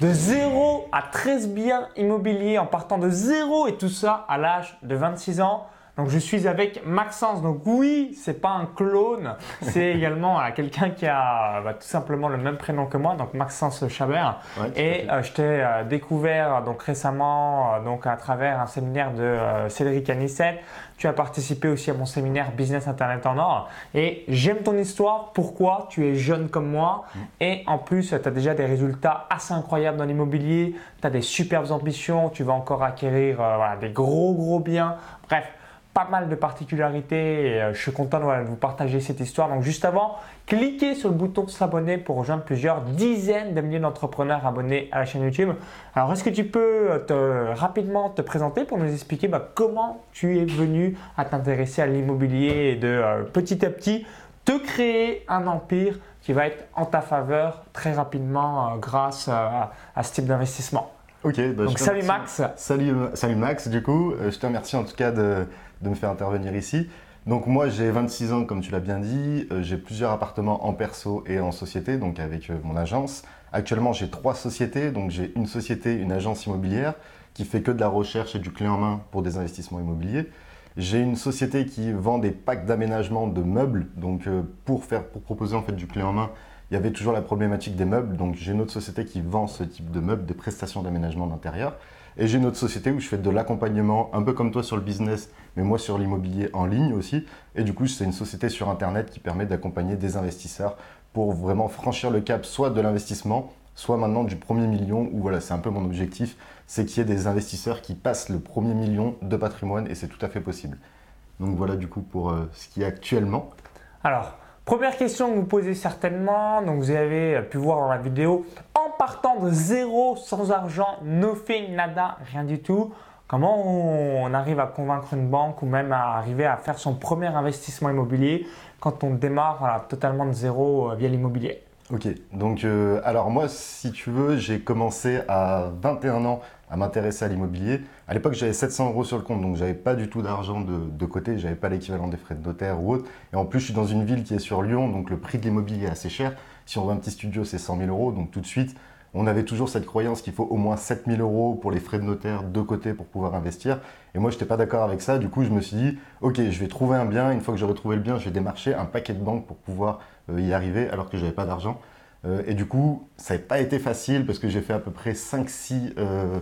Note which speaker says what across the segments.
Speaker 1: de 0 à 13 biens immobiliers en partant de 0 et tout ça à l'âge de 26 ans. Donc je suis avec Maxence. Donc oui, c'est pas un clone, c'est également euh, quelqu'un qui a bah, tout simplement le même prénom que moi, donc Maxence Chabert.
Speaker 2: Ouais,
Speaker 1: et euh, je t'ai euh, découvert donc récemment euh, donc à travers un séminaire de euh, Cédric Anissette. Tu as participé aussi à mon séminaire Business Internet en or. Et j'aime ton histoire. Pourquoi Tu es jeune comme moi?
Speaker 2: Mm.
Speaker 1: Et en plus, tu as déjà des résultats assez incroyables dans l'immobilier. Tu as des superbes ambitions. Tu vas encore acquérir euh, voilà, des gros, gros biens. Bref, pas mal de particularités. Et, euh, je suis content de, vous partager cette histoire. Donc, juste avant, cliquez sur le bouton s'abonner pour rejoindre plusieurs dizaines de milliers d'entrepreneurs abonnés à la chaîne YouTube. Alors, est-ce que tu peux euh, rapidement te présenter pour nous expliquer bah, comment tu es venu à t'intéresser à l'immobilier et de euh, petit à petit te créer un empire qui va être en ta faveur très rapidement grâce à ce type d'investissement?
Speaker 2: Ok, bah,
Speaker 1: Donc, salut. Max.
Speaker 2: Salut, salut Max, du coup, euh, je te remercie en tout cas de, de me faire intervenir ici. Donc moi j'ai 26 ans comme tu l'as bien dit, Euh, j'ai plusieurs appartements en perso et en société, donc avec euh, mon agence. Actuellement j'ai trois sociétés, donc j'ai une société, une agence immobilière qui fait que de la recherche et du clé en main pour des investissements immobiliers. J'ai une société qui vend des packs d'aménagement de meubles, donc euh, pour, faire, pour proposer en fait du clé en main, il y avait toujours la problématique des meubles, donc j'ai une autre société qui vend ce type de meubles, des prestations d'aménagement d'intérieur. Et j'ai une autre société où je fais de l'accompagnement, un peu comme toi sur le business, mais moi sur l'immobilier en ligne aussi. Et du coup, c'est une société sur Internet qui permet d'accompagner des investisseurs pour vraiment franchir le cap soit de l'investissement, soit maintenant du premier million, où voilà, c'est un peu mon objectif, c'est qu'il y ait des investisseurs qui passent le premier million de patrimoine, et c'est tout à fait possible. Donc voilà du coup pour euh, ce qui est actuellement.
Speaker 1: Alors, première question que vous posez certainement, donc vous avez pu voir dans la vidéo, en partant de zéro, sans argent, nothing, nada, rien du tout, comment on arrive à convaincre une banque ou même à arriver à faire son premier investissement immobilier quand on démarre voilà, totalement de zéro euh, via l'immobilier?
Speaker 2: Ok, donc euh, alors moi, si tu veux, j'ai commencé à 21 ans à m'intéresser à l'immobilier. À l'époque, j'avais 700 euros sur le compte, donc j'avais pas du tout d'argent de, de côté, j'avais pas l'équivalent des frais de notaire ou autre. Et en plus, je suis dans une ville qui est sur Lyon, donc le prix de l'immobilier est assez cher. Si on veut un petit studio, c'est 100 000 euros, donc tout de suite, on avait toujours cette croyance qu'il faut au moins 7 000 euros pour les frais de notaire de côté pour pouvoir investir. Et moi, je n'étais pas d'accord avec ça. Du coup, je me suis dit, OK, je vais trouver un bien. Une fois que j'aurai trouvé le bien, je vais démarcher un paquet de banques pour pouvoir y arriver alors que j'avais pas d'argent. Euh, et du coup, ça n'a pas été facile parce que j'ai fait à peu près 5-6 euh,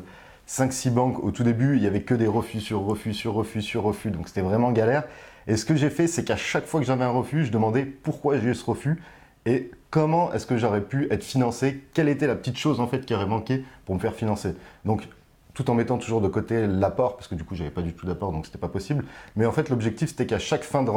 Speaker 2: 5-6 banques au tout début. Il n'y avait que des refus sur refus sur refus sur refus. Donc c'était vraiment galère. Et ce que j'ai fait, c'est qu'à chaque fois que j'avais un refus, je demandais pourquoi j'ai eu ce refus et comment est-ce que j'aurais pu être financé, quelle était la petite chose en fait qui aurait manqué pour me faire financer? Donc tout en mettant toujours de côté l'apport, parce que du coup j'avais pas du tout d'apport, donc c'était pas possible. Mais en fait l'objectif c'était qu'à chaque fin de,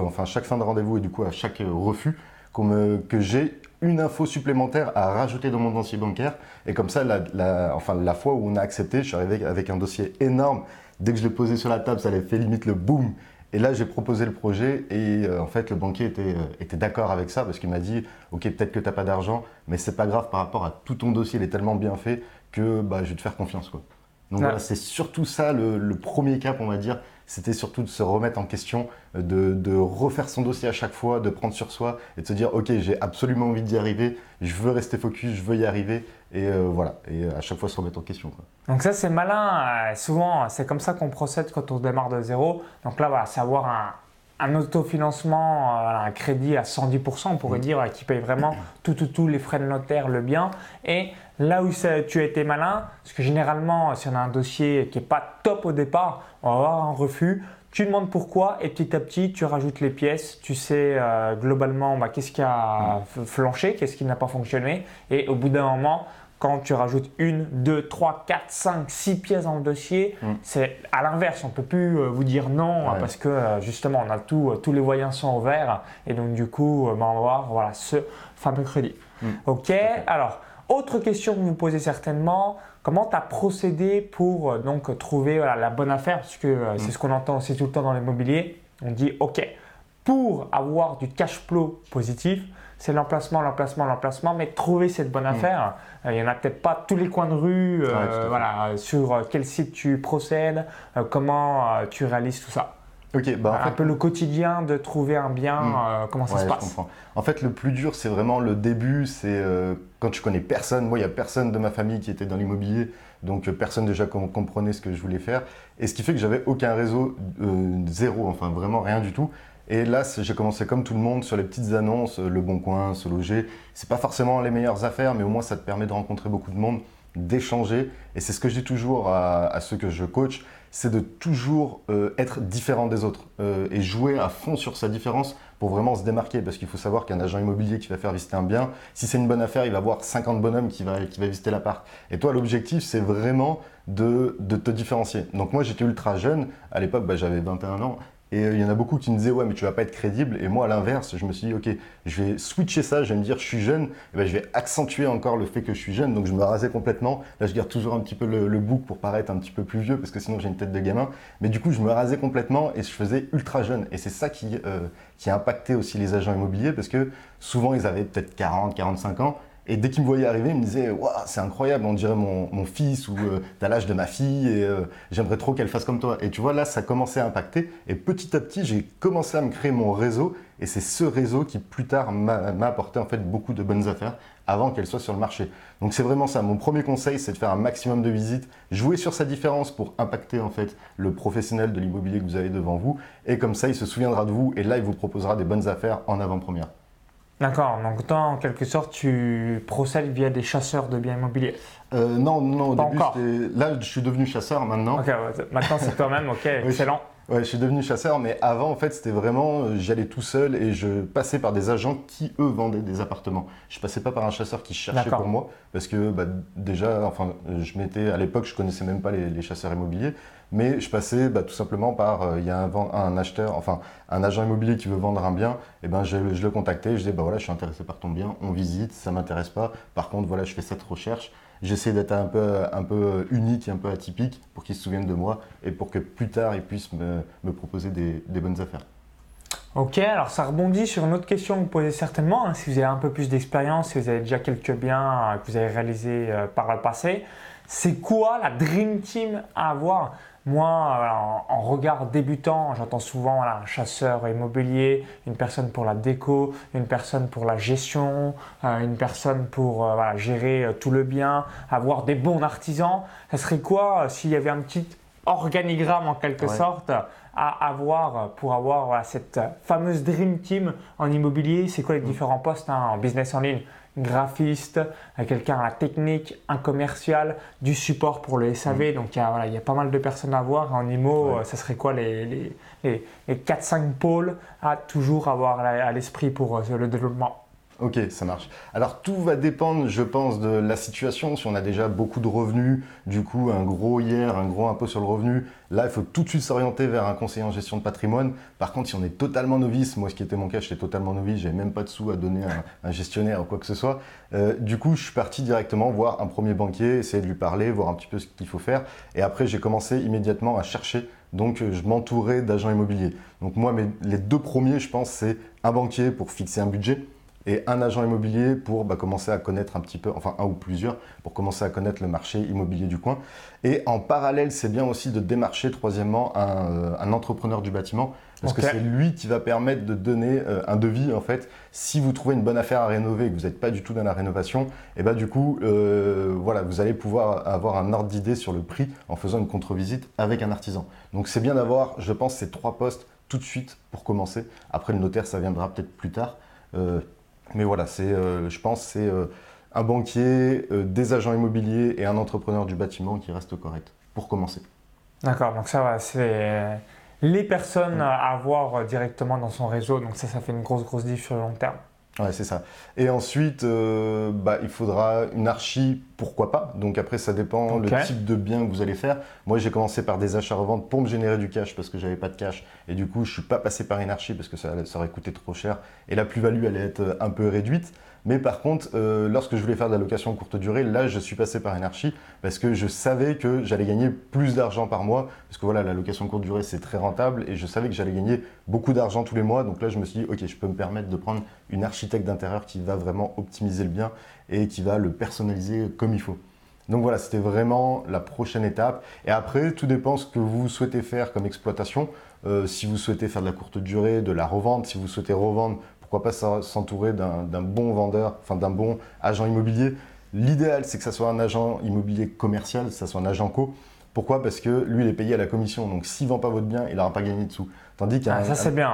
Speaker 2: enfin chaque fin de rendez-vous et du coup à chaque euh, refus, me- que j'ai une info supplémentaire à rajouter dans mon dossier bancaire. Et comme ça, la, la- enfin la fois où on a accepté, je suis arrivé avec un dossier énorme. Dès que je l'ai posé sur la table, ça avait fait limite le boom. Et là, j'ai proposé le projet et euh, en fait, le banquier était, euh, était d'accord avec ça parce qu'il m'a dit Ok, peut-être que tu n'as pas d'argent, mais c'est pas grave par rapport à tout ton dossier, il est tellement bien fait que bah, je vais te faire confiance. Quoi. Donc voilà, c'est surtout ça le, le premier cap, on va dire. C'était surtout de se remettre en question, euh, de, de refaire son dossier à chaque fois, de prendre sur soi et de se dire Ok, j'ai absolument envie d'y arriver, je veux rester focus, je veux y arriver. Et euh, voilà, et euh, à chaque fois se remettre en question. Quoi.
Speaker 1: Donc ça c'est malin, euh, souvent c'est comme ça qu'on procède quand on démarre de zéro. Donc là voilà, c'est avoir un, un autofinancement, un crédit à 110%, on pourrait dire, euh, qui paye vraiment tout, tout, tout les frais de notaire, le bien. Et là où ça- tu as été malin, parce que généralement si on a un dossier qui n'est pas top au départ, on va avoir un refus. Tu demandes pourquoi et petit à petit tu rajoutes les pièces, tu sais euh, globalement bah, qu'est-ce qui a f- flanché, qu'est-ce qui n'a pas fonctionné et au bout d'un moment quand tu rajoutes une, deux, trois, quatre, cinq, six pièces dans le dossier,
Speaker 2: Mm.
Speaker 1: c'est à l'inverse, on peut plus euh, vous dire non
Speaker 2: Ouais.
Speaker 1: parce que euh, justement on a tout, tous les voyants sont au vert et donc du coup bah, on va avoir voilà, ce fameux crédit.
Speaker 2: Mm.
Speaker 1: Ok, alors autre question que vous vous posez certainement, comment tu as procédé pour euh, donc trouver voilà, la bonne affaire? Parce que euh,
Speaker 2: Mm.
Speaker 1: c'est ce qu'on entend aussi tout le temps dans l'immobilier. On dit ok, pour avoir du cash flow positif, c'est l'emplacement, l'emplacement, l'emplacement, mais trouver cette bonne affaire, euh, il n'y en a peut-être pas tous les coins de rue,
Speaker 2: Mm. Ouais,
Speaker 1: voilà, sur quel site tu procèdes, comment tu réalises tout ça.
Speaker 2: Ok, bah
Speaker 1: un peu le quotidien de trouver un bien, hmm. euh, comment ça se passe
Speaker 2: En fait, le plus dur, c'est vraiment le début. C'est euh, quand tu connais personne. Moi, il n'y a personne de ma famille qui était dans l'immobilier, donc personne déjà comprenait ce que je voulais faire. Et ce qui fait que j'avais aucun réseau, zéro, enfin vraiment rien du tout. Et là, j'ai commencé comme tout le monde sur les petites annonces, Le Bon Coin, Se Loger. C'est pas forcément les meilleures affaires, mais au moins ça te permet de rencontrer beaucoup de monde, d'échanger. Et c'est ce que je dis toujours à, ceux que je coach, c'est de toujours euh, être différent des autres euh, et jouer à fond sur sa différence pour vraiment se démarquer. Parce qu'il faut savoir qu'un agent immobilier qui va faire visiter un bien, si c'est une bonne affaire, il va avoir 50 bonhommes qui va, qui va visiter l'appart. Et toi, l'objectif, c'est vraiment de, de, te différencier. Donc moi, j'étais ultra jeune. À l'époque, bah, j'avais 21 ans. Et euh, il y en a beaucoup qui me disaient, ouais, mais tu vas pas être crédible. Et moi, à l'inverse, je me suis dit, ok, je vais switcher ça, je vais me dire, je suis jeune, et ben, je vais accentuer encore le fait que je suis jeune. Donc, je me rasais complètement. Là, je garde toujours un petit peu le, bouc pour paraître un petit peu plus vieux, parce que sinon, j'ai une tête de gamin. Mais du coup, je me rasais complètement et je faisais ultra jeune. Et c'est ça qui, euh, qui a impacté aussi les agents immobiliers, parce que souvent, ils avaient peut-être 40, 45 ans. Et dès qu'il me voyait arriver, il me disait Waouh, c'est incroyable, on dirait mon, mon fils ou euh, t'as l'âge de ma fille et euh, j'aimerais trop qu'elle fasse comme toi. Et tu vois, là, ça commençait à impacter. Et petit à petit, j'ai commencé à me créer mon réseau. Et c'est ce réseau qui, plus tard, m'a apporté en fait beaucoup de bonnes affaires avant qu'elles soient sur le marché. Donc c'est vraiment ça. Mon premier conseil, c'est de faire un maximum de visites, jouer sur sa différence pour impacter en fait le professionnel de l'immobilier que vous avez devant vous. Et comme ça, il se souviendra de vous et là, il vous proposera des bonnes affaires en avant-première.
Speaker 1: D'accord, donc toi, en quelque sorte, tu procèdes via des chasseurs de biens immobiliers
Speaker 2: euh, Non, non, au début, là, je suis devenu chasseur maintenant.
Speaker 1: Ok, maintenant c'est toi-même, ok, excellent.
Speaker 2: Ouais, je suis devenu chasseur, mais avant, en fait, c'était vraiment, euh, j'allais tout seul et je passais par des agents qui, eux, vendaient des appartements. Je passais pas par un chasseur qui cherchait pour moi, parce que bah, déjà, enfin, je m'étais, à l'époque, je connaissais même pas les, chasseurs immobiliers, mais je passais bah, tout simplement par, euh, il y a un, acheteur, enfin, un agent immobilier qui veut vendre un bien, et ben, je, le contactais, je disais, bah voilà, je suis intéressé par ton bien, on visite, ça m'intéresse pas, par contre, voilà, je fais cette recherche, j'essaie d'être un peu, un peu unique et un peu atypique pour qu'ils se souviennent de moi et pour que plus tard ils puissent me, proposer des, bonnes affaires.
Speaker 1: Ok, alors ça rebondit sur une autre question que vous posez certainement. Hein, si vous avez un peu plus d'expérience, si vous avez déjà quelques biens euh, que vous avez réalisés euh, par le passé, c'est quoi la Dream Team à avoir? Moi, en, regard débutant, j'entends souvent un chasseur immobilier, une personne pour la déco, une personne pour la gestion, euh, une personne pour euh, gérer euh, tout le bien, avoir des bons artisans. Ça serait quoi s'il y avait un petit organigramme en quelque sorte à avoir pour avoir cette fameuse Dream Team en immobilier? C'est quoi les mm. différents postes hein, en business en ligne? Graphiste, quelqu'un à la technique, un commercial, du support pour le SAV. Mm. Donc il y, a, voilà, il y, a, pas mal de personnes à voir. En IMO, ça serait quoi les, les, les, les 4-5 pôles à toujours avoir à l'esprit pour euh, le développement?
Speaker 2: Ok, ça marche. Alors tout va dépendre, je pense, de la situation. Si on a déjà beaucoup de revenus, du coup un gros hier, un gros impôt sur le revenu, là il faut tout de suite s'orienter vers un conseiller en gestion de patrimoine. Par contre, si on est totalement novice, moi ce qui était mon cas, j'étais totalement novice, j'avais même pas de sous à donner à un gestionnaire ou quoi que ce soit. Euh, du coup, je suis parti directement voir un premier banquier, essayer de lui parler, voir un petit peu ce qu'il faut faire. Et après, j'ai commencé immédiatement à chercher donc, je m'entourais d'agents immobiliers. Donc, moi, les deux premiers, je pense, c'est un banquier pour fixer un budget et un agent immobilier pour bah, commencer à connaître un petit peu, enfin un ou plusieurs, pour commencer à connaître le marché immobilier du coin. Et en parallèle, c'est bien aussi de démarcher, troisièmement, un, euh, un entrepreneur du bâtiment, parce que c'est lui qui va permettre de donner euh, un devis, en fait. Si vous trouvez une bonne affaire à rénover et que vous n'êtes pas du tout dans la rénovation, et bah, du coup, euh, voilà, vous allez pouvoir avoir un ordre d'idée sur le prix en faisant une contre-visite avec un artisan. Donc c'est bien d'avoir, je pense, ces trois postes tout de suite pour commencer. Après, le notaire, ça viendra peut-être plus tard. Mais voilà, c'est, euh, je pense c'est euh, un banquier, euh, des agents immobiliers et un entrepreneur du bâtiment qui reste correct pour commencer.
Speaker 1: D'accord, donc ça va, c'est les personnes à avoir directement dans son réseau, donc ça, ça fait une grosse, grosse diff sur le long terme.
Speaker 2: Ouais, c'est ça. Et ensuite, euh, bah, il faudra une archi, pourquoi pas. Donc après, ça dépend le type de bien que vous allez faire. Moi, j'ai commencé par des achats-reventes pour me générer du cash parce que j'avais pas de cash. Et du coup, je suis pas passé par une archi parce que ça, ça aurait coûté trop cher. Et la plus-value allait être un peu réduite. Mais par contre, euh, lorsque je voulais faire de la location courte durée, là, je suis passé par Energy parce que je savais que j'allais gagner plus d'argent par mois. Parce que voilà, la location courte durée, c'est très rentable et je savais que j'allais gagner beaucoup d'argent tous les mois. Donc là, je me suis dit, OK, je peux me permettre de prendre une architecte d'intérieur qui va vraiment optimiser le bien et qui va le personnaliser comme il faut. Donc voilà, c'était vraiment la prochaine étape. Et après, tout dépend ce que vous souhaitez faire comme exploitation. Euh, si vous souhaitez faire de la courte durée, de la revente, si vous souhaitez revendre, pourquoi pas s'entourer d'un bon vendeur, enfin d'un bon agent immobilier. L'idéal, c'est que ça soit un agent immobilier commercial, que ça soit un agent co. Pourquoi? Parce que lui, il est payé à la commission. Donc, s'il ne vend pas votre bien, il n'aura pas gagné de sous.
Speaker 1: Tandis qu'un. Ah, ça, c'est bien.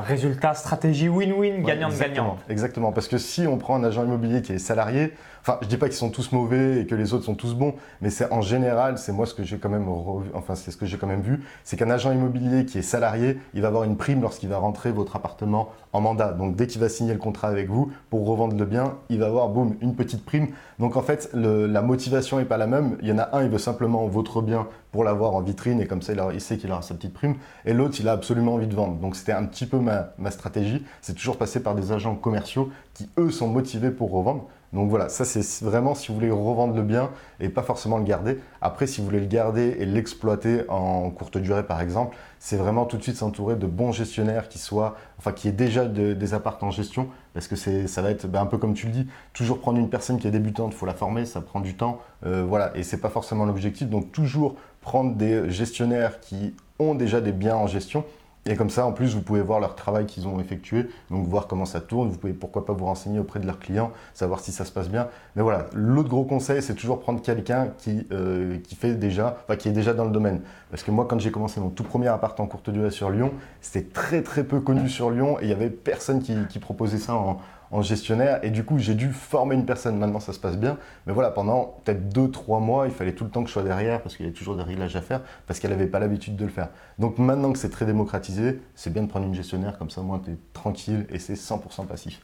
Speaker 1: résultat, stratégie win-win, gagnant-gagnant.
Speaker 2: Exactement, Parce que si on prend un agent immobilier qui est salarié, enfin, je dis pas qu'ils sont tous mauvais et que les autres sont tous bons, mais c'est en général, c'est moi ce que j'ai quand même, enfin, c'est ce que j'ai quand même vu, c'est qu'un agent immobilier qui est salarié, il va avoir une prime lorsqu'il va rentrer votre appartement en mandat. Donc, dès qu'il va signer le contrat avec vous pour revendre le bien, il va avoir, boum, une petite prime. Donc, en fait, la motivation n'est pas la même. Il y en a un, il veut simplement votre bien pour l'avoir en vitrine et comme ça, il, sait qu'il aura sa petite prime. Et l'autre, il a absolument envie de vendre. Donc c'était un petit peu ma, stratégie. C'est toujours passer par des agents commerciaux qui, eux, sont motivés pour revendre. Donc voilà, ça c'est vraiment si vous voulez revendre le bien et pas forcément le garder. Après, si vous voulez le garder et l'exploiter en courte durée par exemple, c'est vraiment tout de suite s'entourer de bons gestionnaires qui soient, enfin qui aient déjà des appartements en gestion, parce que ça va être ben, un peu comme tu le dis, toujours prendre une personne qui est débutante, faut la former, ça prend du temps, euh, voilà, et c'est pas forcément l'objectif. Donc toujours prendre des gestionnaires qui ont déjà des biens en gestion et comme ça, en plus, vous pouvez voir leur travail qu'ils ont effectué, donc voir comment ça tourne. Vous pouvez pourquoi pas vous renseigner auprès de leurs clients, savoir si ça se passe bien. Mais voilà, l'autre gros conseil, c'est toujours prendre quelqu'un qui, euh, fait déjà, enfin, qui est déjà dans le domaine. Parce que moi, quand j'ai commencé mon tout premier appart en courte durée sur Lyon, c'était très très peu connu sur Lyon et il y avait personne qui proposait ça en, en gestionnaire. Et du coup, j'ai dû former une personne. Maintenant, ça se passe bien. Mais voilà, pendant peut-être deux, trois mois, il fallait tout le temps que je sois derrière parce qu'il y avait toujours des réglages à faire parce qu'elle n'avait pas l'habitude de le faire. Donc maintenant que c'est très démocratisé, c'est bien de prendre une gestionnaire. Comme ça, moi, tu es tranquille et c'est 100% passif.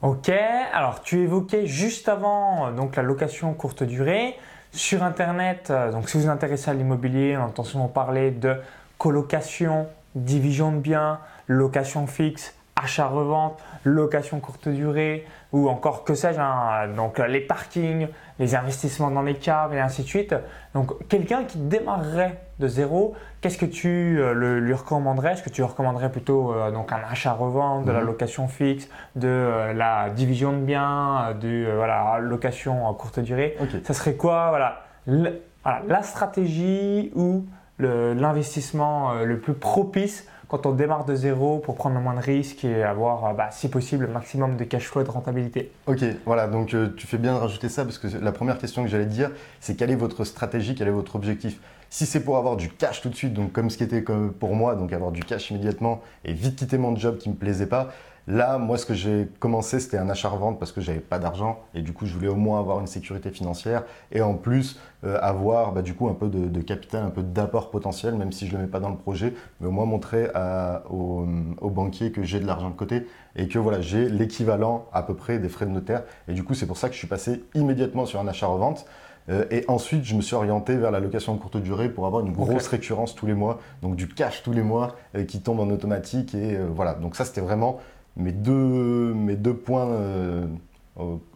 Speaker 1: Ok, alors tu évoquais juste avant donc la location courte durée. Sur Internet, euh, donc si vous vous intéressez à l'immobilier, on entend souvent parler de colocation, division de biens, location fixe, achat-revente, location courte durée ou encore que sais-je, hein, donc les parkings, les investissements dans les caves et ainsi de suite. Donc quelqu'un qui démarrerait de zéro, qu'est-ce que tu euh, lui recommanderais? Est-ce que tu recommanderais plutôt euh, donc un achat-revente, de la mhm. location fixe, de euh, la division de biens, de voilà, location courte durée? Ça serait quoi voilà, la stratégie ou l'investissement le plus propice quand on démarre de zéro pour prendre le moins de risques et avoir, euh, bah, si possible, le maximum de cash flow et de rentabilité.
Speaker 2: Ok, voilà, donc euh, tu fais bien de rajouter ça parce que la première question que j'allais dire, c'est quelle est votre stratégie, quel est votre objectif? Si c'est pour avoir du cash tout de suite, donc comme ce qui était pour moi, donc avoir du cash immédiatement et vite quitter mon job qui me plaisait pas, Là, moi, ce que j'ai commencé, c'était un achat-revente parce que j'avais pas d'argent et du coup, je voulais au moins avoir une sécurité financière et en plus euh, avoir bah, du coup un peu de, capital, un peu d'apport potentiel, même si je le mets pas dans le projet, mais au moins montrer aux au banquiers que j'ai de l'argent de côté et que voilà, j'ai l'équivalent à peu près des frais de notaire. Et du coup, c'est pour ça que je suis passé immédiatement sur un achat-revente. Euh, et ensuite, je me suis orienté vers la location de courte durée pour avoir une grosse récurrence tous les mois, donc du cash tous les mois euh, qui tombe en automatique. Et voilà, donc ça, c'était vraiment mes deux, mes deux points, euh,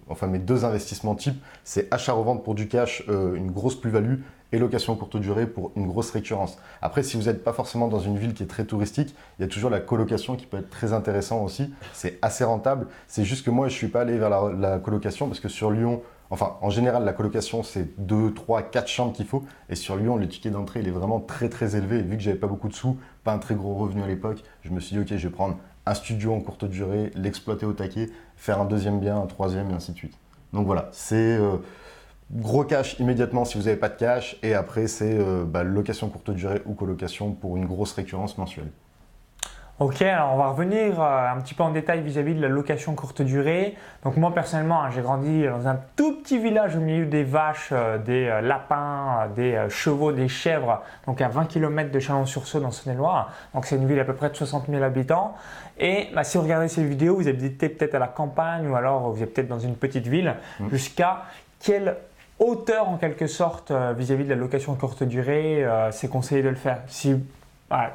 Speaker 2: enfin mes deux investissements types, c'est achat-revente pour du cash, euh, une grosse plus-value, et location courte durée pour une grosse récurrence. Après, si vous n'êtes pas forcément dans une ville qui est très touristique, il y a toujours la colocation qui peut être très intéressant aussi. C'est assez rentable. C'est juste que moi, je ne suis pas allé vers la, colocation parce que sur Lyon, enfin, en général, la colocation, c'est 2, 3, 4 chambres qu'il faut. Et sur Lyon, le ticket d'entrée, il est vraiment très, très élevé. Et vu que j'avais pas beaucoup de sous, pas un très gros revenu à l'époque, je me suis dit, OK, je vais prendre un studio en courte durée, l'exploiter au taquet, faire un deuxième bien, un troisième et ainsi de suite. Donc voilà, c'est euh, gros cash immédiatement si vous n'avez pas de cash et après c'est euh, bah, location courte durée ou colocation pour une grosse récurrence mensuelle.
Speaker 1: Ok, alors on va revenir euh, un petit peu en détail vis-à-vis de la location courte durée. Donc moi personnellement, hein, j'ai grandi dans un tout petit village au milieu des vaches, euh, des euh, lapins, des chevaux, des chèvres, donc à 20 km de Chalon-sur-Saône dans Saône-et-Loire. Donc c'est une ville à peu près de 60 000 habitants. Et bah, si vous regardez ces vidéos, vous habitez peut-être à la campagne ou alors vous êtes peut-être dans une petite ville. Mmh. Jusqu'à quelle hauteur en quelque sorte vis-à-vis de la location courte durée c'est conseillé de le faire? Si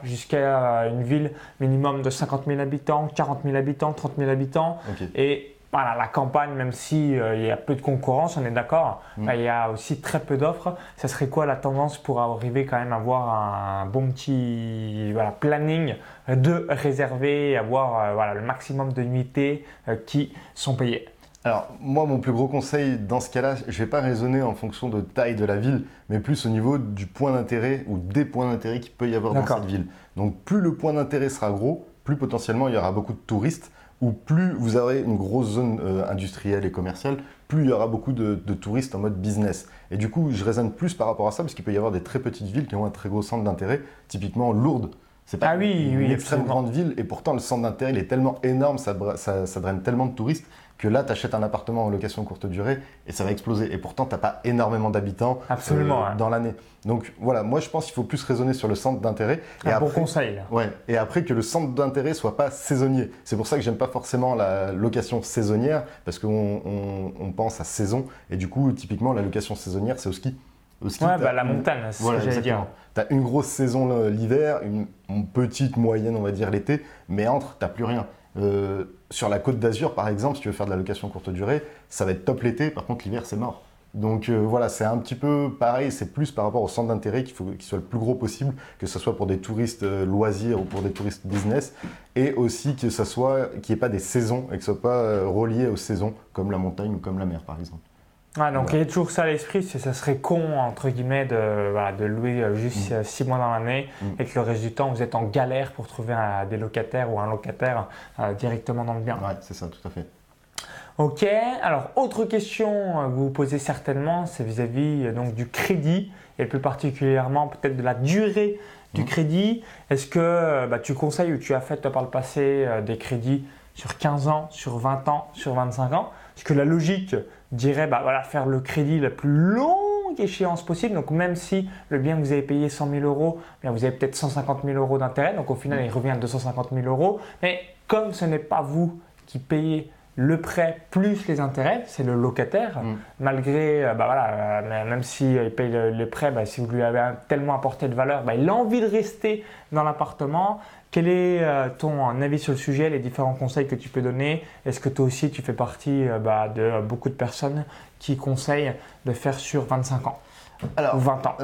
Speaker 1: jusqu'à une ville minimum de 50 000 habitants, 40 000 habitants, 30 000 habitants. Et voilà, la campagne, même si euh, il y a peu de concurrence, on est d'accord, mm. il y a aussi très peu d'offres. Ça serait quoi la tendance pour arriver quand même à avoir un bon petit voilà, planning de réserver, avoir euh, voilà, le maximum de nuitées euh, qui sont payées?
Speaker 2: Alors, moi, mon plus gros conseil dans ce cas-là, je ne vais pas raisonner en fonction de taille de la ville, mais plus au niveau du point d'intérêt ou des points d'intérêt qu'il peut y avoir dans cette ville. Donc, plus le point d'intérêt sera gros, plus potentiellement il y aura beaucoup de touristes, ou plus vous aurez une grosse zone euh, industrielle et commerciale, plus il y aura beaucoup de, touristes en mode business. Et du coup, je raisonne plus par rapport à ça, parce qu'il peut y avoir des très petites villes qui ont un très gros centre d'intérêt, typiquement Lourdes.
Speaker 1: C'est pas ah oui,
Speaker 2: une, extrême grande ville, et pourtant le centre d'intérêt il est tellement énorme, ça, ça draine tellement de touristes que là, tu achètes un appartement en location courte durée et ça va exploser. Et pourtant, tu n'as pas énormément d'habitants
Speaker 1: euh,
Speaker 2: dans l'année. Donc voilà, moi je pense qu'il faut plus raisonner sur le centre d'intérêt.
Speaker 1: Un et bon conseil.
Speaker 2: Ouais, et après que le centre d'intérêt soit pas saisonnier. C'est pour ça que j'aime pas forcément la location saisonnière parce qu'on on, pense à saison. Et du coup, typiquement, la location saisonnière, c'est au ski.
Speaker 1: Ski, ouais, bah, la montagne, c'est ce que j'allais dire.
Speaker 2: Tu as une grosse saison l'hiver, une, une, petite moyenne, on va dire, l'été, mais entre, tu plus rien. Euh, sur la côte d'Azur, par exemple, si tu veux faire de la location courte durée, ça va être top l'été, par contre l'hiver c'est mort. Donc euh, voilà, c'est un petit peu pareil, c'est plus par rapport au centre d'intérêt qu'il faut qu'il soit le plus gros possible, que ce soit pour des touristes euh, loisirs ou pour des touristes business, et aussi que ce soit qu'il n'y ait pas des saisons et que ce soit pas relié aux saisons, comme la montagne ou comme la mer par exemple.
Speaker 1: Ah, donc il y a toujours ça à l'esprit, c'est ça serait con entre guillemets de, de louer euh, juste 6 mm. mois dans l'année mm. et que le reste du temps vous êtes en galère pour trouver un, des locataires ou un locataire euh, directement dans le bien.
Speaker 2: Ouais, c'est ça, tout à fait.
Speaker 1: Ok, alors autre question euh, que vous vous posez certainement, c'est vis-à-vis donc du crédit et plus particulièrement peut-être de la durée du mm. crédit. Est-ce que bah, tu conseilles ou tu as fait par le passé des crédits sur 15 ans, sur 20 ans, sur 25 ans? Est-ce que la logique dirait bah, voilà, faire le crédit la plus longue échéance possible. Donc même si le bien que vous avez payé 100 000 euros, bien vous avez peut-être 150 000 euros d'intérêt. Donc au final, il revient à 250 000 euros. Mais comme ce n'est pas vous qui payez le prêt plus les intérêts, c'est le locataire. Mm. Malgré, euh, bah voilà, euh, même s'il il paye le, prêt, bah, si vous lui avez tellement apporté de valeur, bah, il a envie de rester dans l'appartement. Quel est euh, ton avis sur le sujet, les différents conseils que tu peux donner? Est-ce que toi aussi tu fais partie bah, de beaucoup de personnes qui conseillent de faire sur 25 ans
Speaker 2: Alors, ou 20 ans?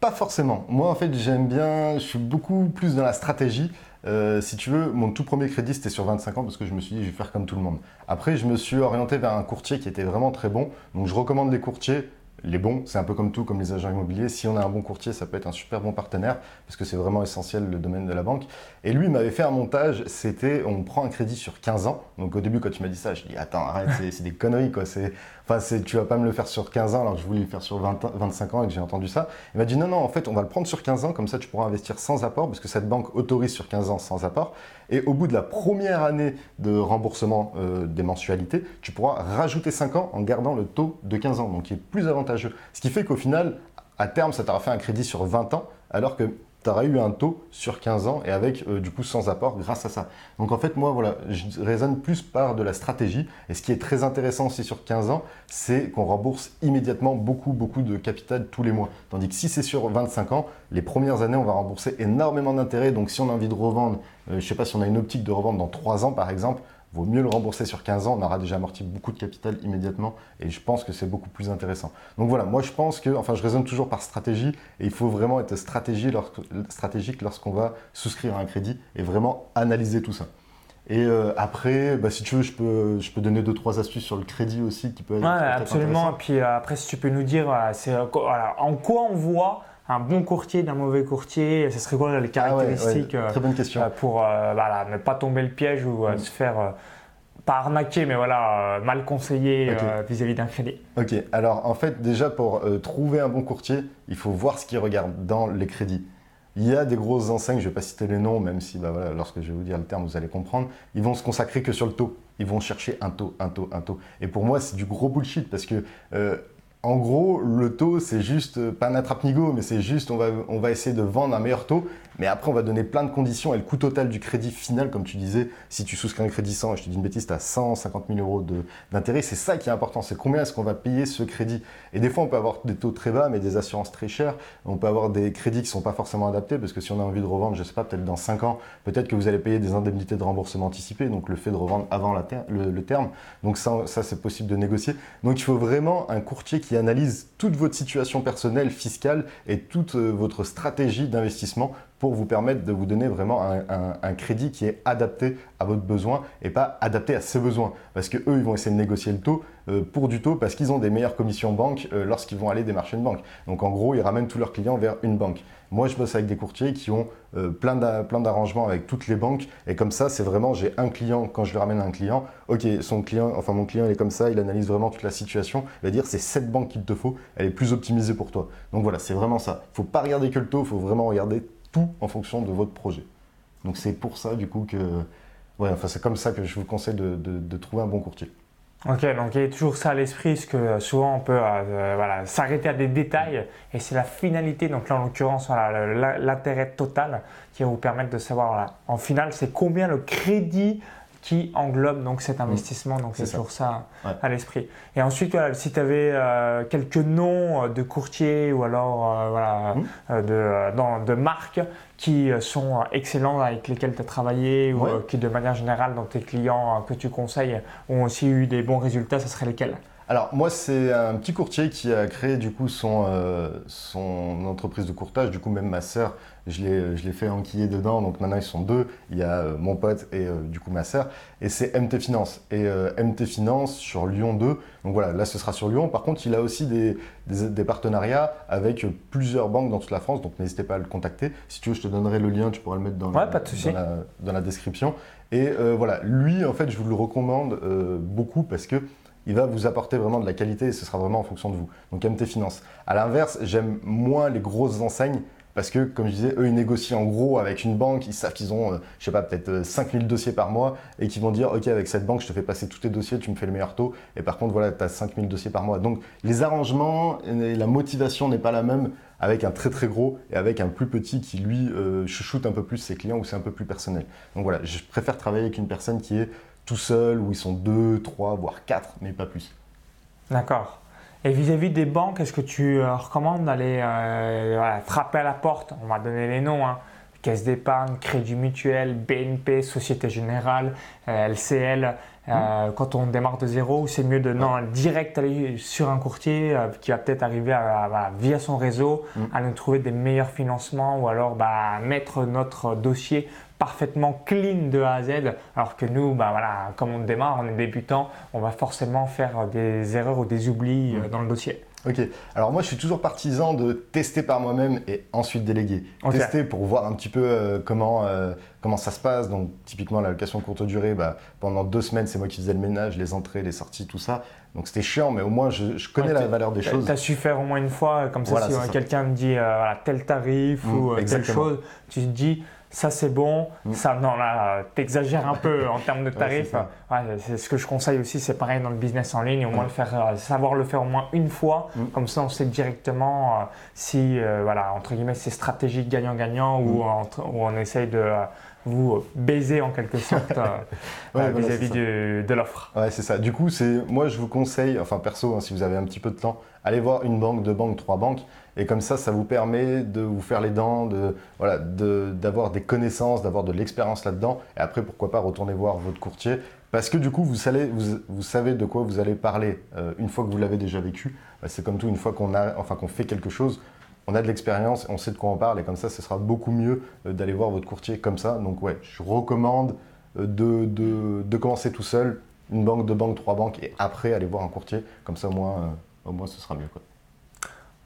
Speaker 2: Pas forcément. Moi en fait j'aime bien, je suis beaucoup plus dans la stratégie. Euh, si tu veux, mon tout premier crédit, c'était sur 25 ans parce que je me suis dit, je vais faire comme tout le monde. Après, je me suis orienté vers un courtier qui était vraiment très bon. Donc, je recommande les courtiers les bons, c'est un peu comme tout, comme les agents immobiliers. Si on a un bon courtier, ça peut être un super bon partenaire parce que c'est vraiment essentiel le domaine de la banque. Et lui, il m'avait fait un montage, c'était on prend un crédit sur 15 ans. Donc au début, quand tu m'as dit ça, je dis attends, arrête, c'est des conneries quoi. Enfin, tu vas pas me le faire sur 15 ans alors que je voulais le faire sur 25 ans et que j'ai entendu ça. Il m'a dit non, non, en fait, on va le prendre sur 15 ans, comme ça tu pourras investir sans apport parce que cette banque autorise sur 15 ans sans apport. Et au bout de la première année de remboursement euh, des mensualités, tu pourras rajouter 5 ans en gardant le taux de 15 ans, donc qui est plus avantageux. Ce qui fait qu'au final, à terme, ça t'aura fait un crédit sur 20 ans, alors que tu auras eu un taux sur 15 ans et avec euh, du coup sans apport grâce à ça. Donc en fait, moi, voilà, je raisonne plus par de la stratégie. Et ce qui est très intéressant aussi sur 15 ans, c'est qu'on rembourse immédiatement beaucoup, beaucoup de capital tous les mois. Tandis que si c'est sur 25 ans, les premières années, on va rembourser énormément d'intérêts. Donc si on a envie de revendre, euh, je ne sais pas si on a une optique de revendre dans 3 ans par exemple, vaut mieux le rembourser sur 15 ans, on aura déjà amorti beaucoup de capital immédiatement et je pense que c'est beaucoup plus intéressant. Donc voilà, moi je pense que, enfin je raisonne toujours par stratégie et il faut vraiment être stratégique lorsqu'on va souscrire un crédit et vraiment analyser tout ça. Et euh, après, bah, si tu veux, je peux, je peux donner deux trois astuces sur le crédit aussi qui peut être.
Speaker 1: Ouais, absolument. Et puis euh, après, si tu peux nous dire, euh, c'est en quoi on voit un bon courtier d'un mauvais courtier Ce serait quoi les ah caractéristiques
Speaker 2: Très bonne question.
Speaker 1: Euh, pour euh, ne pas tomber le piège ou euh, mm. se faire pas arnaquer, mais voilà, mal conseiller vis-à-vis d'un crédit.
Speaker 2: Ok, alors en fait, déjà pour trouver un bon courtier, il faut voir ce qu'il regarde dans les crédits. Il y a des grosses enseignes, je ne vais pas citer les noms, même si bah, voilà, lorsque je vais vous dire le terme, vous allez comprendre. Ils vont se consacrer que sur le taux. Ils vont chercher un taux, un taux, un taux. Et pour moi, c'est du gros bullshit parce que en gros, le taux, c'est juste, euh, pas un attrape-nigo, mais c'est juste, on va, on va essayer de vendre un meilleur taux, mais après, on va donner plein de conditions et le coût total du crédit final, comme tu disais, si tu souscris un crédit 100, je te dis une bêtise, tu as 150 000 euros d'intérêt, c'est ça qui est important, c'est combien est-ce qu'on va payer ce crédit. Et des fois, on peut avoir des taux très bas, mais des assurances très chères, on peut avoir des crédits qui ne sont pas forcément adaptés, parce que si on a envie de revendre, je sais pas, peut-être dans 5 ans, peut-être que vous allez payer des indemnités de remboursement anticipé, donc le fait de revendre avant la le, terme, donc ça, ça c'est possible de négocier. Donc il faut vraiment un courtier qui qui analyse toute votre situation personnelle, fiscale et toute euh, votre stratégie d'investissement pour vous permettre de vous donner vraiment un, crédit qui est adapté à votre besoin et pas adapté à ses besoins. Parce que eux, ils vont essayer de négocier le taux euh, pour du taux parce qu'ils ont des meilleures commissions banque euh, lorsqu'ils vont aller démarcher une banque. Donc en gros, ils ramènent tous leurs clients vers une banque. Moi, je bosse avec des courtiers qui ont euh, plein d'arrangements avec toutes les banques. Et comme ça, c'est vraiment, j'ai un client, quand je le ramène un client, ok, son client, enfin mon client, il est comme ça, il analyse vraiment toute la situation. Il va dire, c'est cette banque qu'il te faut, elle est plus optimisée pour toi. Donc voilà, c'est vraiment ça. Il ne faut pas regarder que le taux, il faut vraiment regarder en fonction de votre projet. Donc c'est pour ça, du coup, que. Ouais, enfin, c'est comme ça que je vous conseille de trouver un bon courtier.
Speaker 1: Ok, donc il y a toujours ça à l'esprit, parce que souvent on peut euh, voilà, s'arrêter à des détails, et c'est la finalité, donc là en l'occurrence l'intérêt total, qui va vous permettre de savoir en final c'est combien le crédit qui englobe donc cet mmh. investissement. Donc c'est toujours ça, à l'esprit. Et ensuite, si tu avais euh, quelques noms de courtiers ou alors voilà, mmh. de, de marques qui euh, sont euh, excellents avec lesquels tu as travaillé ou euh, qui de manière générale dans tes clients que tu conseilles ont aussi eu des bons résultats, ce serait lesquels?
Speaker 2: Alors moi c'est un petit courtier qui a créé du coup son, son entreprise de courtage. Du coup même ma sœur je l'ai fait enquiller dedans, donc maintenant ils sont deux. Il y a euh, mon pote et euh, du coup ma sœur. Et c'est MT Finance. Et euh, MT Finance sur Lyon 2. Donc voilà, là ce sera sur Lyon. Par contre, il a aussi des, des, partenariats avec plusieurs banques dans toute la France. Donc n'hésitez pas à le contacter. Si tu veux, je te donnerai le lien, tu pourras le mettre dans, la, dans, la, description. Et voilà, lui en fait, je vous le recommande beaucoup parce que il va vous apporter vraiment de la qualité et ce sera vraiment en fonction de vous. Donc MT Finance. À l'inverse, j'aime moins les grosses enseignes parce que, comme je disais, eux, ils négocient en gros avec une banque, ils savent qu'ils ont, je euh, je sais pas, peut-être 5000 euh, dossiers par mois et qu'ils vont dire, OK, avec cette banque, je te fais passer tous tes dossiers, tu me fais le meilleur taux. Et par contre, voilà, tu as 5000 dossiers par mois. Donc, les arrangements et la motivation n'est pas la même avec un très très gros et avec un plus petit qui, lui, euh, chuchote un peu plus ses clients ou c'est un peu plus personnel. Donc voilà, je préfère travailler avec une personne qui est tout seul, où ils sont deux, trois, voire quatre, mais pas plus.
Speaker 1: D'accord. Et vis-à-vis des banques, est-ce que tu euh, recommandes d'aller euh, frapper à la porte? On va donner les noms. Hein. Caisse d'épargne, Crédit Mutuel, BNP, Société Générale, LCL. Euh, mmh. Quand on démarre de zéro, c'est mieux de non, direct aller sur un courtier qui va peut-être arriver à, via son réseau mmh. à nous trouver des meilleurs financements ou alors bah, mettre notre dossier parfaitement clean de A à Z, alors que nous, bah voilà, comme on démarre, on est débutant, on va forcément faire des erreurs ou des oublis euh, dans le dossier.
Speaker 2: Ok, alors moi je suis toujours partisan de tester par moi-même et ensuite déléguer. Tester pour voir un petit peu euh, comment, euh, comment ça se passe. Donc typiquement la location courte durée, bah, pendant deux semaines c'est moi qui faisais le ménage, les entrées, les sorties, tout ça. Donc c'était chiant, mais au moins je, connais la valeur des choses.
Speaker 1: Tu as su faire au moins une fois, comme ça si quelqu'un me dit tel tarif mm, ou telle chose, tu te dis ça c'est bon, mm. ça non là t'exagères un peu en termes de tarifs. c'est ce que je conseille aussi, c'est pareil dans le business en ligne, au moins le faire, euh, savoir le faire au moins une fois, mm. comme ça on sait directement euh, si euh, voilà entre guillemets c'est stratégique gagnant-gagnant ou, mm. on essaye de vous baiser en quelque sorte vis-à-vis de l'offre.
Speaker 2: Ouais, c'est ça. Du coup, c'est moi je vous conseille, enfin perso, hein, si vous avez un petit peu de temps, allez voir une banque, deux banques, trois banques. Et comme ça, ça vous permet de vous faire les dents, de, voilà, d'avoir des connaissances, d'avoir de l'expérience là-dedans. Et après, pourquoi pas retourner voir votre courtier. Parce que du coup, vous savez, de quoi vous allez parler euh, une fois que vous l'avez déjà vécu. Bah, c'est comme tout, une fois qu'on a, enfin, qu'on fait quelque chose, on a de l'expérience, on sait de quoi on parle. Et comme ça, ce sera beaucoup mieux euh, d'aller voir votre courtier comme ça. Donc ouais, je recommande euh, de, de, de, commencer tout seul, une banque, deux banques, trois banques, et après aller voir un courtier. Comme ça, au moins, au moins ce sera mieux.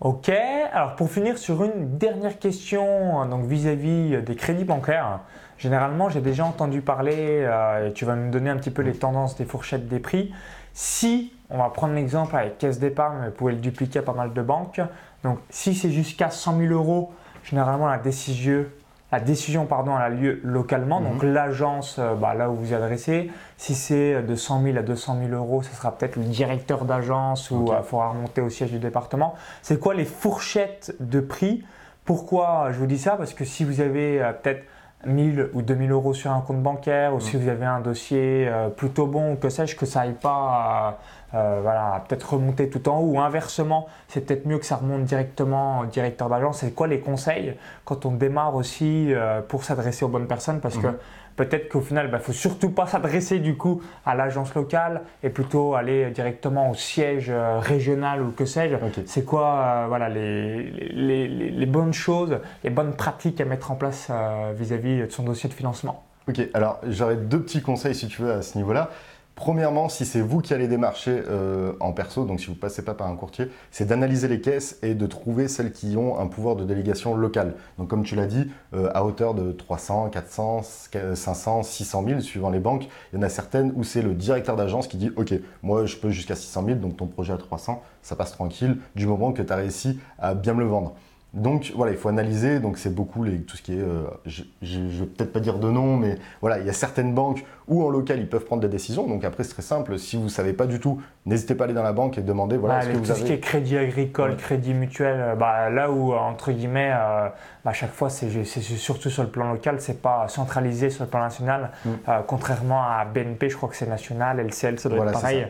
Speaker 1: Ok, alors pour finir sur une dernière question donc vis-à-vis des crédits bancaires, généralement j'ai déjà entendu parler euh, tu vas nous donner un petit peu les tendances des fourchettes des prix. Si, on va prendre l'exemple avec caisse d'épargne, vous pouvez le dupliquer à pas mal de banques, donc si c'est jusqu'à 100 000 euros, généralement la décision la décision pardon, a lieu localement, donc mhm. l'agence euh, bah, là où vous adressez. Si c'est de 100 000 à 200 000 euros, ce sera peut-être le directeur d'agence ou il euh, faudra remonter au siège du département. C'est quoi les fourchettes de prix? Pourquoi je vous dis ça? Parce que si vous avez euh, peut-être 1000 ou 2000 euros sur un compte bancaire, ou si mhm. vous avez un dossier plutôt bon, que sais-je, que ça n'aille pas euh, voilà, peut-être remonter tout en haut ou inversement, c'est peut-être mieux que ça remonte directement au directeur d'agence. C'est quoi les conseils quand on démarre aussi euh, pour s'adresser aux bonnes personnes? Parce que mhm. peut-être qu'au final, il bah, ne faut surtout pas s'adresser du coup à l'agence locale et plutôt aller directement au siège euh, régional ou que sais-je. C'est quoi voilà, les, les, bonnes choses, les bonnes pratiques à mettre en place vis à -vis de son dossier de financement?
Speaker 2: Ok, alors j'aurais deux petits conseils si tu veux à ce niveau-là. Premièrement, si c'est vous qui allez démarcher euh, en perso, donc si vous ne passez pas par un courtier, c'est d'analyser les caisses et de trouver celles qui ont un pouvoir de délégation local. Donc comme tu l'as dit, euh, à hauteur de 300, 400, 500, 600 000, suivant les banques, il y en a certaines où c'est le directeur d'agence qui dit OK, moi je peux jusqu'à 600 000, donc ton projet à 300, ça passe tranquille du moment que tu as réussi à bien me le vendre. Donc voilà, il faut analyser. Donc c'est beaucoup les, tout ce qui est, euh, je ne vais peut-être pas dire de nom, mais voilà, il y a certaines banques où en local ils peuvent prendre des décisions. Donc après c'est très simple. Si vous ne savez pas du tout, n'hésitez pas à aller dans la banque et demander voilà
Speaker 1: ce que
Speaker 2: vous
Speaker 1: avez. Tout ce qui est crédit agricole, crédit mutuel, euh, bah, là où entre guillemets, euh, bah, à chaque fois c'est surtout sur le plan local, c'est pas centralisé sur le plan national. Mm. contrairement à BNP, je crois que c'est national, LCL, ça doit être pareil.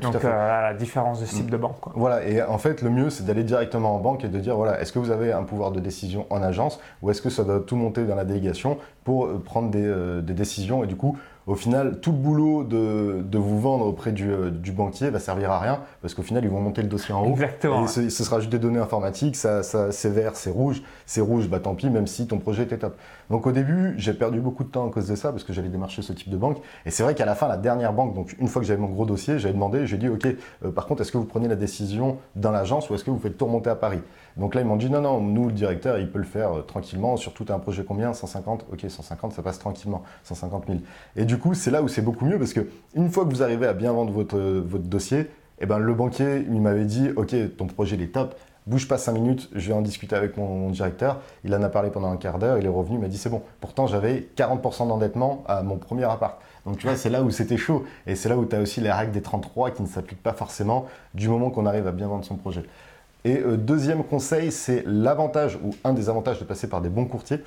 Speaker 1: Donc la différence de ce type mm. de banque.
Speaker 2: Voilà. Et en fait le mieux c'est d'aller directement en banque et de dire voilà, est-ce que vous avez un pouvoir de décision en agence ou est-ce que ça doit tout monter dans la délégation pour euh, prendre euh, des, décisions et du coup au final, tout le boulot de, vous vendre auprès euh, du, banquier va servir à rien parce qu'au final, ils vont monter le dossier en haut.
Speaker 1: Exactement.
Speaker 2: Et ce, sera juste des données informatiques, ça, c'est vert, c'est rouge, c'est rouge, bah tant pis, même si ton projet était top. Donc au début, j'ai perdu beaucoup de temps à cause de ça parce que j'allais démarcher ce type de banque. Et c'est vrai qu'à la fin, la dernière banque, donc une fois que j'avais mon gros dossier, j'avais demandé, j'ai dit, ok, par contre, est-ce que vous prenez la décision dans l'agence ou est-ce que vous faites tout remonter à Paris? Donc là, ils m'ont dit non, non, nous, le directeur, il peut le faire euh, tranquillement. Surtout, tu as un projet combien? 150 Ok, 150, ça passe tranquillement. 150 000. Et du coup, c'est là où c'est beaucoup mieux parce que une fois que vous arrivez à bien vendre votre, euh, votre dossier, eh ben, le banquier, il m'avait dit ok, ton projet, il est top. Bouge pas 5 minutes, je vais en discuter avec mon, directeur. Il en a parlé pendant un quart d'heure, il est revenu, il m'a dit c'est bon. Pourtant, j'avais 40% d'endettement à mon premier appart. Donc tu vois, c'est là où c'était chaud. Et c'est là où tu as aussi les règles des 33 qui ne s'appliquent pas forcément du moment qu'on arrive à bien vendre son projet. Et euh, deuxième conseil, c'est l'avantage ou un des avantages de passer par des bons courtiers.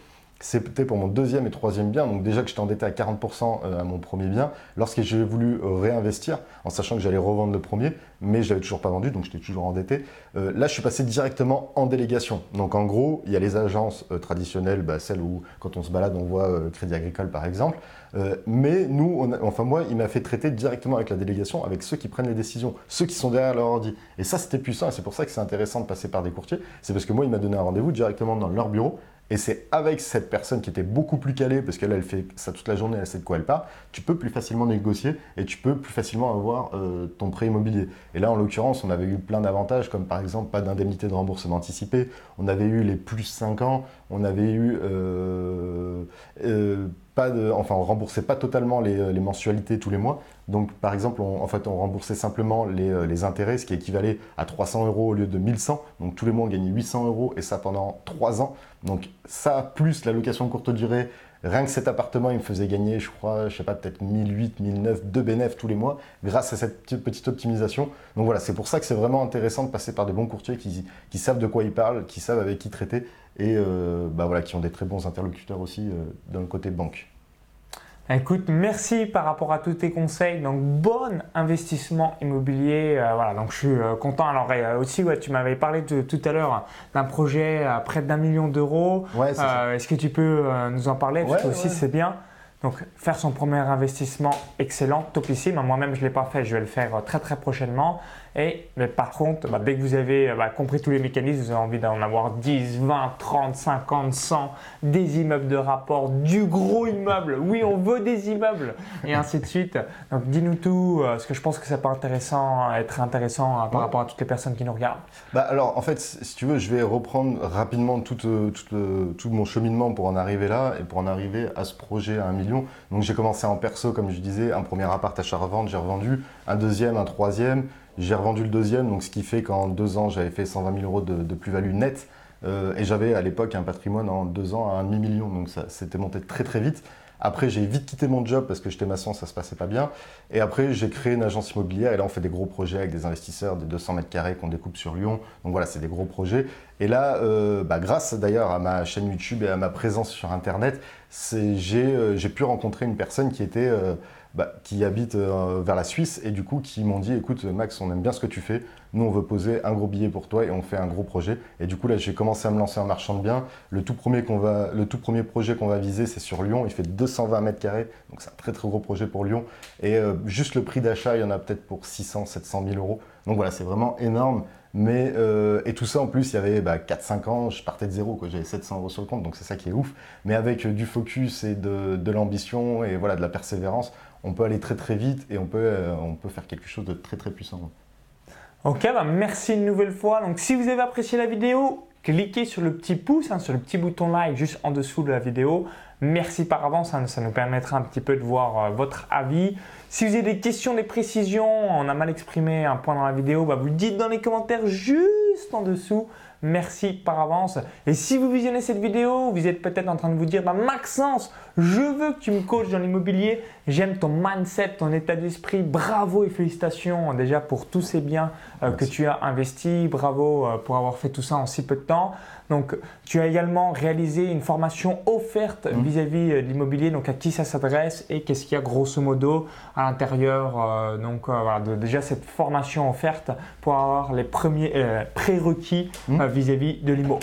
Speaker 2: C'était pour mon deuxième et troisième bien. Donc déjà que j'étais endetté à 40% euh, à mon premier bien, lorsque j'ai voulu euh, réinvestir, en sachant que j'allais revendre le premier, mais je l'avais toujours pas vendu, donc j'étais toujours endetté. là, je suis passé directement en délégation. Donc en gros, il y a les agences traditionnelles, bah, celles où quand on se balade, on voit Crédit Agricole par exemple. Euh, mais nous, enfin moi, il m'a fait traiter directement avec la délégation, avec ceux qui prennent les décisions, ceux qui sont derrière leur ordi. Et ça, c'était puissant et c'est pour ça que c'est intéressant de passer par des courtiers. C'est parce que moi, il m'a donné un rendez-vous directement dans leur bureau. Et c'est avec cette personne qui était beaucoup plus calée, parce qu'elle, elle fait ça toute la journée, elle sait de quoi elle parle, tu peux plus facilement négocier et tu peux plus facilement avoir euh, ton prêt immobilier. Et là, en l'occurrence, on avait eu plein d'avantages, comme par exemple pas d'indemnité de remboursement anticipé, on avait eu les plus 5 ans, on avait eu euh, pas de, enfin, on remboursait pas totalement les, les, mensualités tous les mois. Donc, par exemple, on, en fait, on remboursait simplement les, euh, intérêts, ce qui équivalait à 300 euros au lieu de 1100. Donc, tous les mois, on gagnait 800 euros et ça pendant 3 ans. Donc, ça, plus la location courte durée, rien que cet appartement, il me faisait gagner, je crois, je sais pas, peut-être 1008, 1009, de bénéfices tous les mois grâce à cette petite optimisation. Donc, voilà, c'est pour ça que c'est vraiment intéressant de passer par des bons courtiers qui, qui savent de quoi ils parlent, qui savent avec qui traiter et euh, bah voilà, qui ont des très bons interlocuteurs aussi euh, dans le côté banque.
Speaker 1: Écoute, merci par rapport à tous tes conseils. Donc, bon investissement immobilier. Euh, voilà, donc je suis content. Alors, aussi, ouais, tu m'avais parlé tout à l'heure d'un projet à près d'un million d'euros.
Speaker 2: Ouais,
Speaker 1: Est-ce que tu peux nous en parler? Parce que aussi, c'est bien. Donc, faire son premier investissement, excellent, topissime. Moi-même, je ne l'ai pas fait, je vais le faire très très prochainement. Et, mais par contre, bah, dès que vous avez bah, compris tous les mécanismes, vous avez envie d'en avoir 10, 20, 30, 50, 100, des immeubles de rapport, du gros immeuble. Oui, on veut des immeubles et ainsi de suite. Donc dis-nous tout, euh, parce que je pense que ça peut intéressant, être intéressant euh, par rapport à toutes les personnes qui nous regardent.
Speaker 2: Bah alors en fait, si tu veux, je vais reprendre rapidement tout, euh, tout mon cheminement pour en arriver là et pour en arriver à ce projet à un million. Donc j'ai commencé en perso, comme je disais, un premier appart à revendre, j'ai revendu, un deuxième, un troisième. J'ai revendu le deuxième, donc ce qui fait qu'en deux ans, j'avais fait 120 000 euros de, plus-value nette. Euh, et j'avais à l'époque un patrimoine en deux ans à un demi-million, donc ça s'était monté très très vite. Après, j'ai vite quitté mon job parce que j'étais maçon, ça se passait pas bien. Et après, j'ai créé une agence immobilière et là, on fait des gros projets avec des investisseurs de 200 mètres carrés qu'on découpe sur Lyon. Donc voilà, c'est des gros projets. Et là, euh, bah, grâce d'ailleurs à ma chaîne YouTube et à ma présence sur Internet, j'ai euh, pu rencontrer une personne qui était bah, qui habitent euh, vers la Suisse et du coup qui m'ont dit écoute Max, on aime bien ce que tu fais, nous on veut poser un gros billet pour toi et on fait un gros projet. Et du coup là j'ai commencé à me lancer en marchand de biens. Le tout premier, projet qu'on va viser c'est sur Lyon, il fait 220 mètres carrés, donc c'est un très très gros projet pour Lyon. Et euh, juste le prix d'achat, il y en a peut-être pour 600, 700 000 euros. Donc voilà, c'est vraiment énorme. Mais, euh, et tout ça, en plus, il y avait bah, 4-5 ans, je partais de zéro, j'avais 700 euros sur le compte, donc c'est ça qui est ouf. Mais avec du focus et de, l'ambition et voilà, de la persévérance, on peut aller très très vite et on peut, euh, on peut faire quelque chose de très très puissant.
Speaker 1: Ok, bah merci une nouvelle fois. Donc si vous avez apprécié la vidéo, cliquez sur le petit pouce, hein, sur le petit bouton like juste en dessous de la vidéo. Merci par avance, hein, ça nous permettra un petit peu de voir euh, votre avis. Si vous avez des questions, des précisions, on a mal exprimé un point dans la vidéo, bah, vous le dites dans les commentaires juste en dessous. Merci par avance. Et si vous visionnez cette vidéo, vous êtes peut-être en train de vous dire bah, Maxence, je veux que tu me coaches dans l'immobilier. J'aime ton mindset, ton état d'esprit. Bravo et félicitations déjà pour tous ces biens euh, que tu as investis. Bravo euh, pour avoir fait tout ça en si peu de temps. Donc, tu as également réalisé une formation offerte mmh. vis-à-vis euh, de l'immobilier. Donc, à qui ça s'adresse et qu'est-ce qu'il y a grosso modo à l'intérieur. donc, voilà, déjà cette formation offerte pour avoir les premiers prérequis mmh. vis-à-vis de l'immo.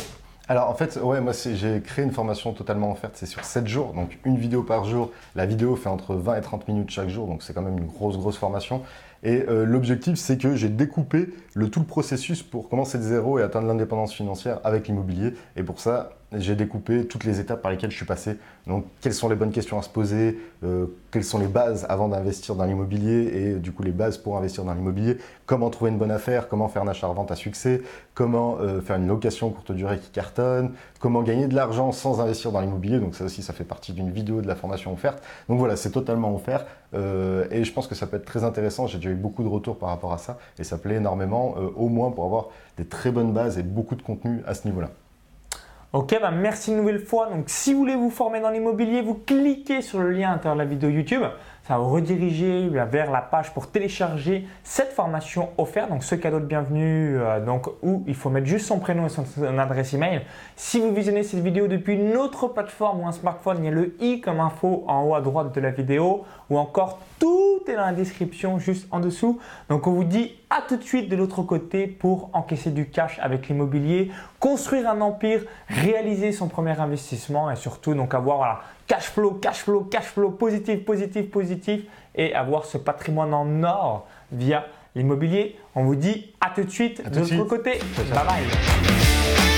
Speaker 2: Alors en fait, ouais, moi j'ai créé une formation totalement offerte, c'est sur 7 jours, donc une vidéo par jour. La vidéo fait entre 20 et 30 minutes chaque jour, donc c'est quand même une grosse, grosse formation. Et euh, l'objectif, c'est que j'ai découpé le tout le processus pour commencer de zéro et atteindre l'indépendance financière avec l'immobilier. Et pour ça, j'ai découpé toutes les étapes par lesquelles je suis passé. Donc, quelles sont les bonnes questions à se poser, euh, quelles sont les bases avant d'investir dans l'immobilier et du coup les bases pour investir dans l'immobilier, comment trouver une bonne affaire, comment faire un achat-revente à succès, comment euh, faire une location courte durée qui cartonne, comment gagner de l'argent sans investir dans l'immobilier? Donc, ça aussi, ça fait partie d'une vidéo de la formation offerte. Donc, voilà, c'est totalement offert euh, et je pense que ça peut être très intéressant. J'ai déjà eu beaucoup de retours par rapport à ça et ça plaît énormément, au moins pour avoir des très bonnes bases et beaucoup de contenu à ce niveau-là.
Speaker 1: Ok, bah merci une nouvelle fois. Donc, si vous voulez vous former dans l'immobilier, vous cliquez sur le lien à l'intérieur de la vidéo YouTube. Ça va vous rediriger vers la page pour télécharger cette formation offerte. Donc, ce cadeau de bienvenue, euh, donc, où il faut mettre juste son prénom et son, adresse email. Si vous visionnez cette vidéo depuis une autre plateforme ou un smartphone, il y a le i comme info en haut à droite de la vidéo ou encore tout est dans la description juste en dessous. Donc, on vous dit à tout de suite de l'autre côté pour encaisser du cash avec l'immobilier, construire un empire, réaliser son premier investissement et surtout donc avoir voilà, cash flow, cash flow, cash flow positif, positif, positif et avoir ce patrimoine en or via l'immobilier. On vous dit à tout de suite de l'autre côté. Bye bye.